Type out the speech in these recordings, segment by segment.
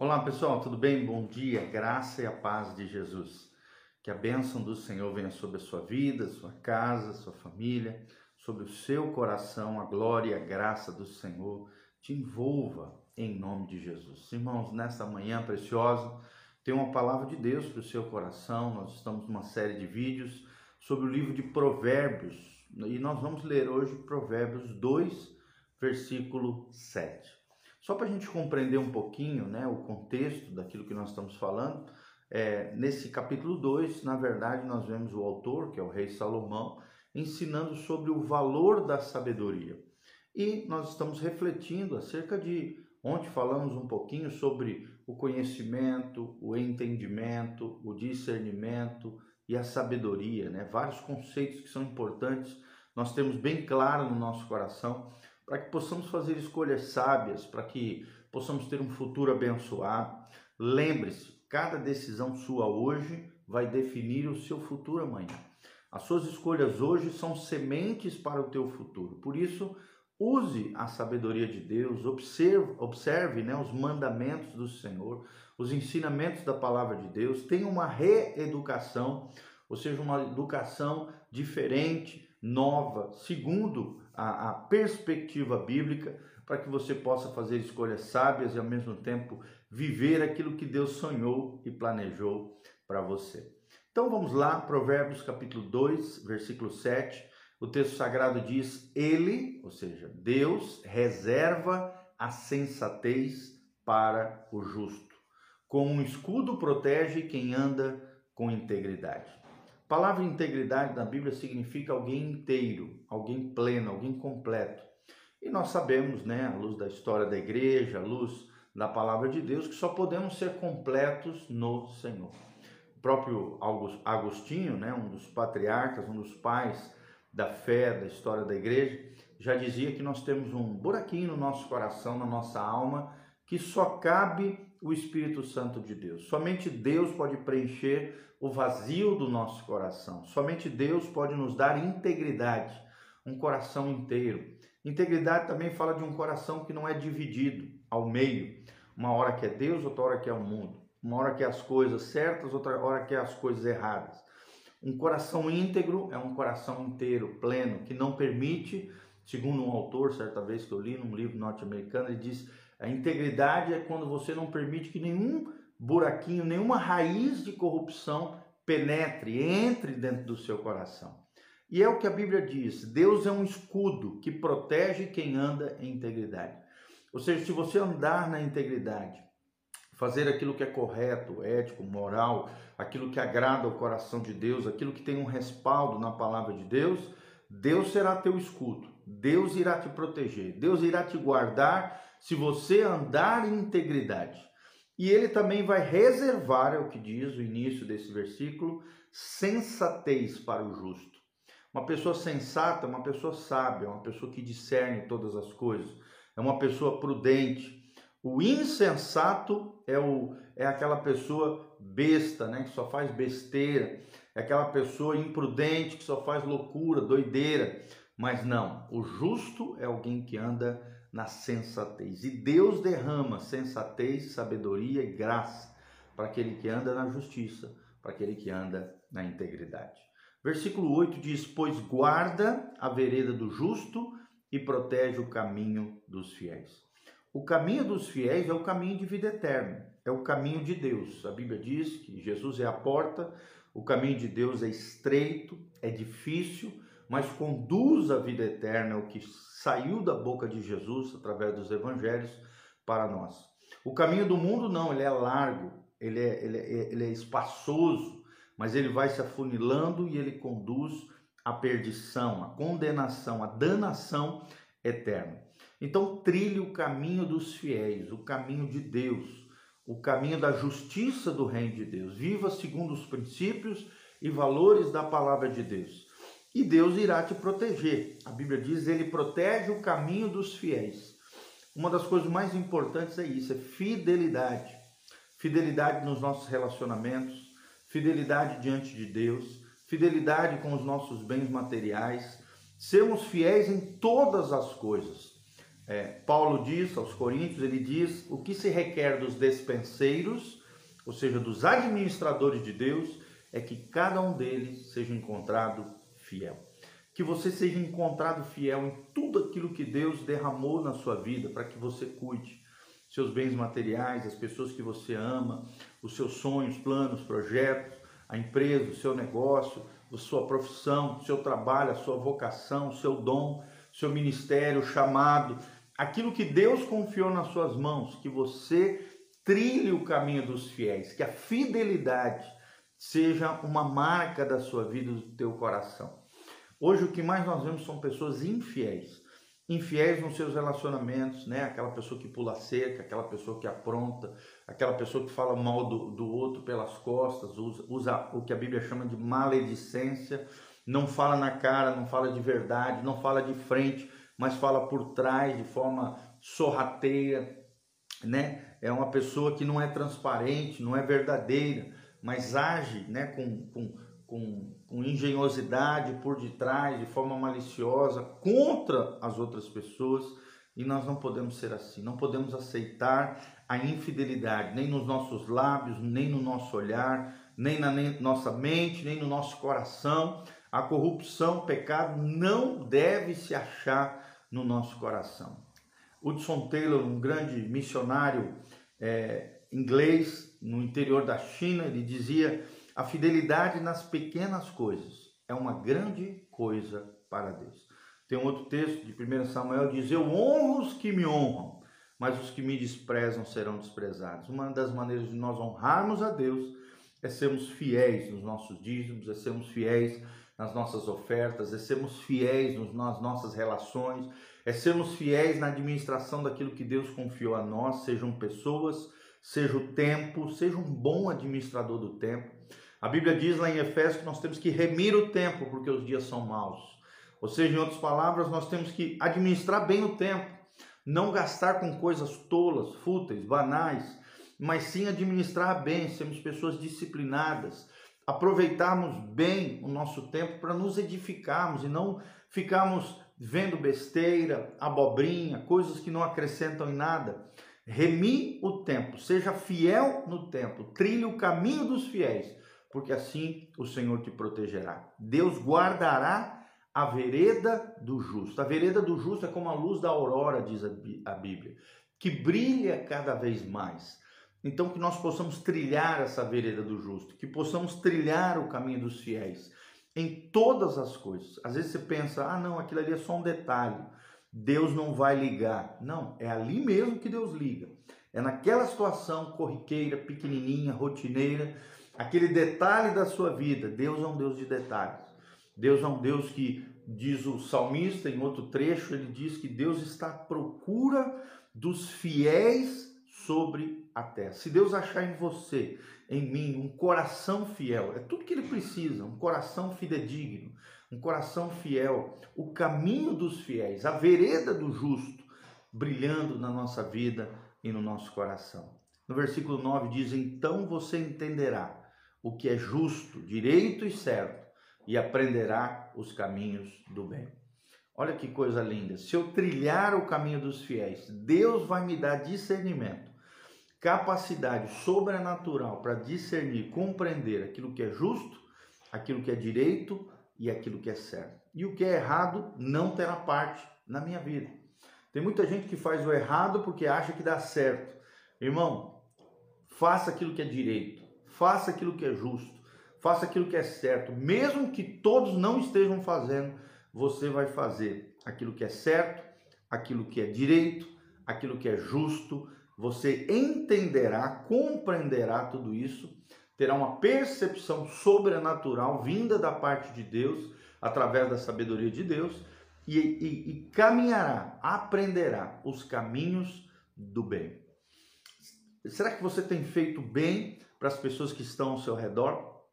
Olá pessoal, tudo bem? Bom dia, graça e a paz de Jesus. Que a bênção do Senhor venha sobre a sua vida, sua casa, sua família, sobre o seu coração, a glória e a graça do Senhor te envolva em nome de Jesus. Irmãos, nesta manhã preciosa, tem uma palavra de Deus para o seu coração. Nós estamos numa série de vídeos sobre o livro de Provérbios e nós vamos ler hoje Provérbios 2, versículo 7. Só para a gente compreender um pouquinho né, o contexto daquilo que nós estamos falando, é, nesse capítulo 2, na verdade, nós vemos o autor, que é o rei Salomão, ensinando sobre o valor da sabedoria. E nós estamos refletindo acerca de onde falamos um pouquinho sobre o conhecimento, o entendimento, o discernimento e a sabedoria, né? Vários conceitos que são importantes, nós temos bem claro no nosso coração para que possamos fazer escolhas sábias, para que possamos ter um futuro abençoado. Lembre-se, cada decisão sua hoje vai definir o seu futuro amanhã. As suas escolhas hoje são sementes para o teu futuro. Por isso, use a sabedoria de Deus, observe, observe né, os mandamentos do Senhor, os ensinamentos da palavra de Deus, tenha uma reeducação, ou seja, uma educação diferente, nova, segundo a, a perspectiva bíblica para que você possa fazer escolhas sábias e ao mesmo tempo viver aquilo que Deus sonhou e planejou para você. Então vamos lá, Provérbios capítulo 2, versículo 7. O texto sagrado diz: Ele, ou seja, Deus, reserva a sensatez para o justo. Com um escudo protege quem anda com integridade. Palavra integridade na Bíblia significa alguém inteiro, alguém pleno, alguém completo. E nós sabemos, né, à luz da história da igreja, à luz da palavra de Deus, que só podemos ser completos no Senhor. O próprio Agostinho, né, um dos patriarcas, um dos pais da fé, da história da igreja, já dizia que nós temos um buraquinho no nosso coração, na nossa alma, que só cabe o Espírito Santo de Deus. Somente Deus pode preencher o vazio do nosso coração. Somente Deus pode nos dar integridade, um coração inteiro. Integridade também fala de um coração que não é dividido ao meio. Uma hora que é Deus, outra hora que é o mundo. Uma hora que é as coisas certas, outra hora que é as coisas erradas. Um coração íntegro é um coração inteiro, pleno, que não permite, segundo um autor, certa vez que eu li num livro norte-americano, ele diz a integridade é quando você não permite que nenhum buraquinho, nenhuma raiz de corrupção penetre, entre dentro do seu coração. E é o que a Bíblia diz: Deus é um escudo que protege quem anda em integridade. Ou seja, se você andar na integridade, fazer aquilo que é correto, ético, moral, aquilo que agrada ao coração de Deus, aquilo que tem um respaldo na palavra de Deus, Deus será teu escudo, Deus irá te proteger, Deus irá te guardar se você andar em integridade. E ele também vai reservar, é o que diz o início desse versículo, sensatez para o justo. Uma pessoa sensata, uma pessoa sábia, uma pessoa que discerne todas as coisas, é uma pessoa prudente. O insensato é, o, é aquela pessoa besta, né, que só faz besteira, é aquela pessoa imprudente que só faz loucura, doideira. Mas não, o justo é alguém que anda na sensatez. E Deus derrama sensatez, sabedoria e graça para aquele que anda na justiça, para aquele que anda na integridade. Versículo 8 diz: Pois guarda a vereda do justo e protege o caminho dos fiéis. O caminho dos fiéis é o caminho de vida eterna, é o caminho de Deus. A Bíblia diz que Jesus é a porta, o caminho de Deus é estreito, é difícil, mas conduz à vida eterna, o que saiu da boca de Jesus através dos evangelhos para nós. O caminho do mundo não, ele é largo, ele é, ele é, ele é espaçoso, mas ele vai se afunilando e ele conduz à perdição, à condenação, à danação eterna. Então, trilhe o caminho dos fiéis, o caminho de Deus, o caminho da justiça do reino de Deus. Viva segundo os princípios e valores da palavra de Deus e Deus irá te proteger. A Bíblia diz: Ele protege o caminho dos fiéis. Uma das coisas mais importantes é isso: é fidelidade. Fidelidade nos nossos relacionamentos, fidelidade diante de Deus, fidelidade com os nossos bens materiais, sermos fiéis em todas as coisas. é, Paulo diz aos Coríntios, ele diz o que se requer dos despenseiros, ou seja, dos administradores de Deus, é que cada um deles seja encontrado fiel. Que você seja encontrado fiel em tudo aquilo que Deus derramou na sua vida para que você cuide seus bens materiais, as pessoas que você ama, os seus sonhos, planos, projetos, a empresa, o seu negócio, a sua profissão, o seu trabalho, a sua vocação, o seu dom, o seu ministério, o chamado, aquilo que Deus confiou nas suas mãos, que você trilhe o caminho dos fiéis, que a fidelidade seja uma marca da sua vida, do teu coração. Hoje o que mais nós vemos são pessoas infiéis infiéis nos seus relacionamentos, né? Aquela pessoa que pula cerca, aquela pessoa que apronta, aquela pessoa que fala mal do, do outro pelas costas, usa, usa o que a Bíblia chama de maledicência, não fala na cara, não fala de verdade, não fala de frente, mas fala por trás de forma sorrateira, né? É uma pessoa que não é transparente, não é verdadeira, mas age, né, com, com com, com engenhosidade por detrás, de forma maliciosa, contra as outras pessoas. E nós não podemos ser assim, não podemos aceitar a infidelidade, nem nos nossos lábios, nem no nosso olhar, nem na nossa mente, nem no nosso coração. A corrupção, o pecado não deve se achar no nosso coração. Hudson Taylor, um grande missionário é, inglês no interior da China, ele dizia a fidelidade nas pequenas coisas é uma grande coisa para Deus. Tem um outro texto de 1 Samuel diz: Eu honro os que me honram, mas os que me desprezam serão desprezados. Uma das maneiras de nós honrarmos a Deus é sermos fiéis nos nossos dízimos, é sermos fiéis nas nossas ofertas, é sermos fiéis nas nossas relações, é sermos fiéis na administração daquilo que Deus confiou a nós, sejam pessoas, seja o tempo, seja um bom administrador do tempo. A Bíblia diz lá em Efésios que nós temos que remir o tempo porque os dias são maus. Ou seja, em outras palavras, nós temos que administrar bem o tempo, não gastar com coisas tolas, fúteis, banais, mas sim administrar bem, sermos pessoas disciplinadas, aproveitarmos bem o nosso tempo para nos edificarmos e não ficarmos vendo besteira, abobrinha, coisas que não acrescentam em nada. Remi o tempo, seja fiel no tempo, trilhe o caminho dos fiéis porque assim o Senhor te protegerá. Deus guardará a vereda do justo. A vereda do justo é como a luz da aurora, diz a Bíblia, que brilha cada vez mais. Então, que nós possamos trilhar essa vereda do justo, que possamos trilhar o caminho dos fiéis em todas as coisas. Às vezes você pensa, ah, não, aquilo ali é só um detalhe. Deus não vai ligar. Não, é ali mesmo que Deus liga. É naquela situação corriqueira, pequenininha, rotineira, aquele detalhe da sua vida. Deus é um Deus de detalhes. Deus é um Deus que, diz o salmista em outro trecho, ele diz que Deus está à procura dos fiéis sobre a terra. Se Deus achar em você, em mim, um coração fiel, é tudo que ele precisa, um coração fidedigno, um coração fiel, o caminho dos fiéis, a vereda do justo, brilhando na nossa vida e no nosso coração. No versículo 9 diz: Então você entenderá o que é justo, direito e certo, e aprenderá os caminhos do bem. Olha que coisa linda. Se eu trilhar o caminho dos fiéis, Deus vai me dar discernimento, capacidade sobrenatural para discernir, compreender aquilo que é justo, aquilo que é direito e aquilo que é certo. E o que é errado não terá parte na minha vida. Tem muita gente que faz o errado porque acha que dá certo. Irmão, faça aquilo que é direito faça aquilo que é justo, faça aquilo que é certo, mesmo que todos não estejam fazendo, você vai fazer aquilo que é certo, aquilo que é direito, aquilo que é justo, você entenderá, compreenderá tudo isso, terá uma percepção sobrenatural vinda da parte de Deus, através da sabedoria de Deus, e, e, e caminhará, aprenderá os caminhos do bem. Será que você tem feito bem para as pessoas que estão ao seu redor?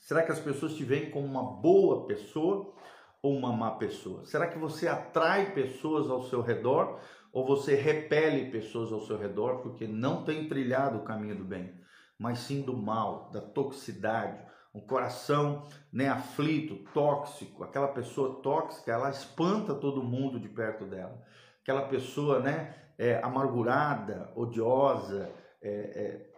Será que as pessoas te veem como uma boa pessoa ou uma má pessoa? Será que você atrai pessoas ao seu redor ou você repele pessoas ao seu redor porque não tem trilhado o caminho do bem, mas sim do mal, da toxicidade, um coração né, aflito, tóxico, aquela pessoa tóxica, ela espanta todo mundo de perto dela. aquela pessoa, né, é, amargurada, odiosa, é, é,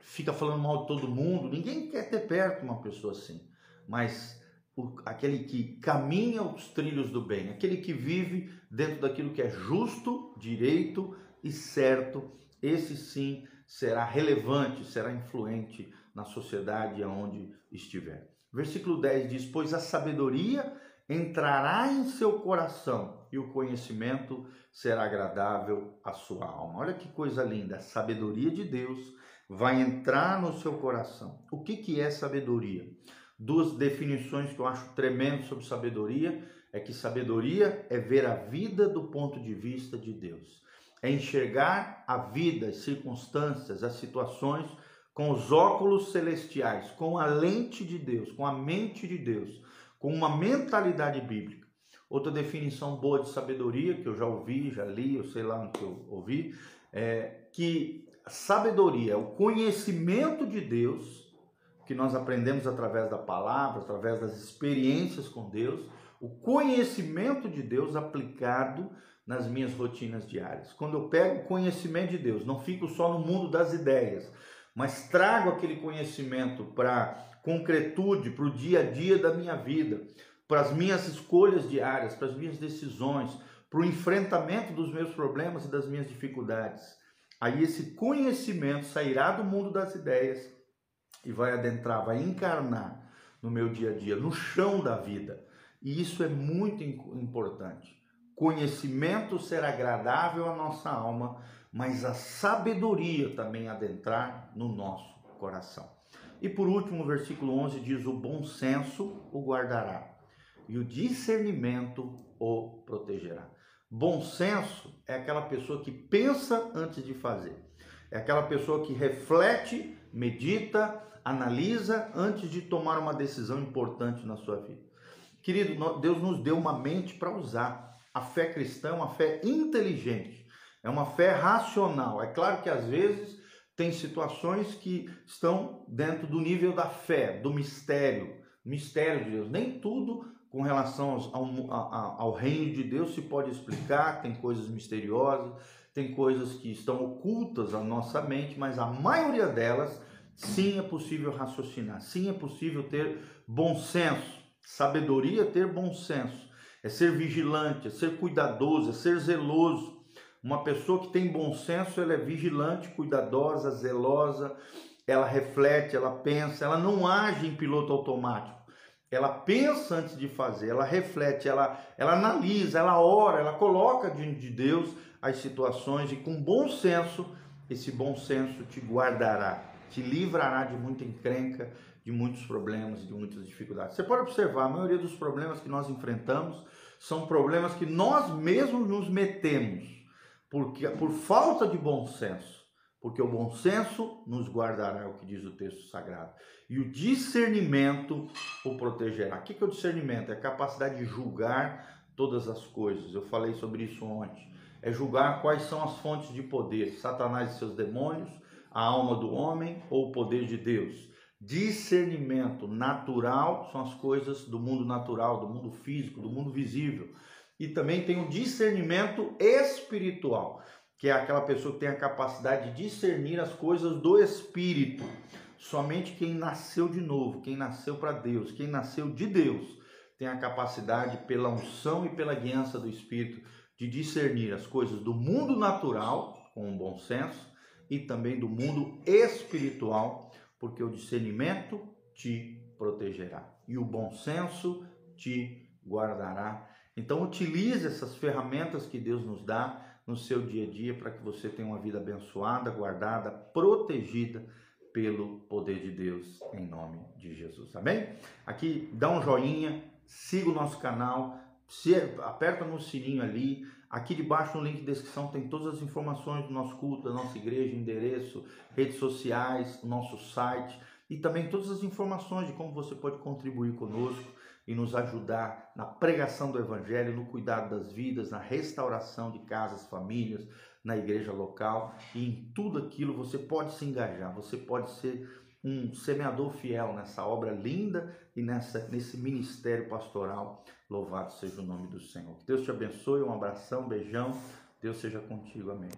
fica falando mal de todo mundo. Ninguém quer ter perto uma pessoa assim. Mas o, aquele que caminha os trilhos do bem, aquele que vive dentro daquilo que é justo, direito e certo, esse sim será relevante, será influente na sociedade aonde estiver. Versículo 10 diz: Pois a sabedoria entrará em seu coração e o conhecimento será agradável à sua alma. Olha que coisa linda, a sabedoria de Deus vai entrar no seu coração. O que, que é sabedoria? Duas definições que eu acho tremendo sobre sabedoria é que sabedoria é ver a vida do ponto de vista de Deus. É enxergar a vida, as circunstâncias, as situações com os óculos celestiais, com a lente de Deus, com a mente de Deus, com uma mentalidade bíblica. Outra definição boa de sabedoria que eu já ouvi, já li, eu sei lá que eu ouvi, é que sabedoria é o conhecimento de Deus que nós aprendemos através da palavra, através das experiências com Deus, o conhecimento de Deus aplicado nas minhas rotinas diárias. Quando eu pego conhecimento de Deus, não fico só no mundo das ideias, mas trago aquele conhecimento para concretude, para o dia a dia da minha vida, para as minhas escolhas diárias, para as minhas decisões, para o enfrentamento dos meus problemas e das minhas dificuldades. Aí esse conhecimento sairá do mundo das ideias e vai adentrar, vai encarnar no meu dia a dia, no chão da vida. E isso é muito importante. Conhecimento ser agradável à nossa alma, mas a sabedoria também adentrar no nosso coração. E por último, o versículo 11 diz: O bom senso o guardará, e o discernimento o protegerá. Bom senso é aquela pessoa que pensa antes de fazer, é aquela pessoa que reflete, medita, analisa antes de tomar uma decisão importante na sua vida. Querido, Deus nos deu uma mente para usar. A fé cristã é uma fé inteligente, é uma fé racional. É claro que às vezes tem situações que estão dentro do nível da fé, do mistério, mistério de Deus. Nem tudo com relação ao, ao, ao reino de Deus se pode explicar, tem coisas misteriosas, tem coisas que estão ocultas à nossa mente, mas a maioria delas sim é possível raciocinar, sim é possível ter bom senso, sabedoria, ter bom senso, é ser vigilante, é ser cuidadoso, é ser zeloso. Uma pessoa que tem bom senso, ela é vigilante, cuidadosa, zelosa, ela reflete, ela pensa, ela não age em piloto automático. Ela pensa antes de fazer, ela reflete, ela, ela analisa, ela ora, ela coloca diante de Deus as situações e com bom senso, esse bom senso te guardará, te livrará de muita encrenca, de muitos problemas, de muitas dificuldades. Você pode observar, a maioria dos problemas que nós enfrentamos são problemas que nós mesmos nos metemos, porque por falta de bom senso porque o bom senso nos guardará, é o que diz o texto sagrado. E o discernimento o protegerá. O que é o discernimento? É a capacidade de julgar todas as coisas. Eu falei sobre isso ontem. É julgar quais são as fontes de poder: Satanás e seus demônios, a alma do homem ou o poder de Deus. Discernimento natural são as coisas do mundo natural, do mundo físico, do mundo visível. E também tem o discernimento espiritual que é aquela pessoa que tem a capacidade de discernir as coisas do Espírito. Somente quem nasceu de novo, quem nasceu para Deus, quem nasceu de Deus, tem a capacidade, pela unção e pela guiança do Espírito, de discernir as coisas do mundo natural, com um bom senso, e também do mundo espiritual, porque o discernimento te protegerá e o bom senso te guardará. Então, utilize essas ferramentas que Deus nos dá no seu dia a dia para que você tenha uma vida abençoada, guardada, protegida pelo poder de Deus em nome de Jesus. Amém? Aqui dá um joinha, siga o nosso canal, aperta no sininho ali. Aqui debaixo no link de descrição tem todas as informações do nosso culto, da nossa igreja, endereço, redes sociais, nosso site e também todas as informações de como você pode contribuir conosco e nos ajudar na pregação do Evangelho, no cuidado das vidas, na restauração de casas, famílias, na igreja local. E em tudo aquilo você pode se engajar, você pode ser um semeador fiel nessa obra linda e nessa, nesse ministério pastoral. Louvado seja o nome do Senhor. Que Deus te abençoe, um abração, um beijão. Deus seja contigo. Amém.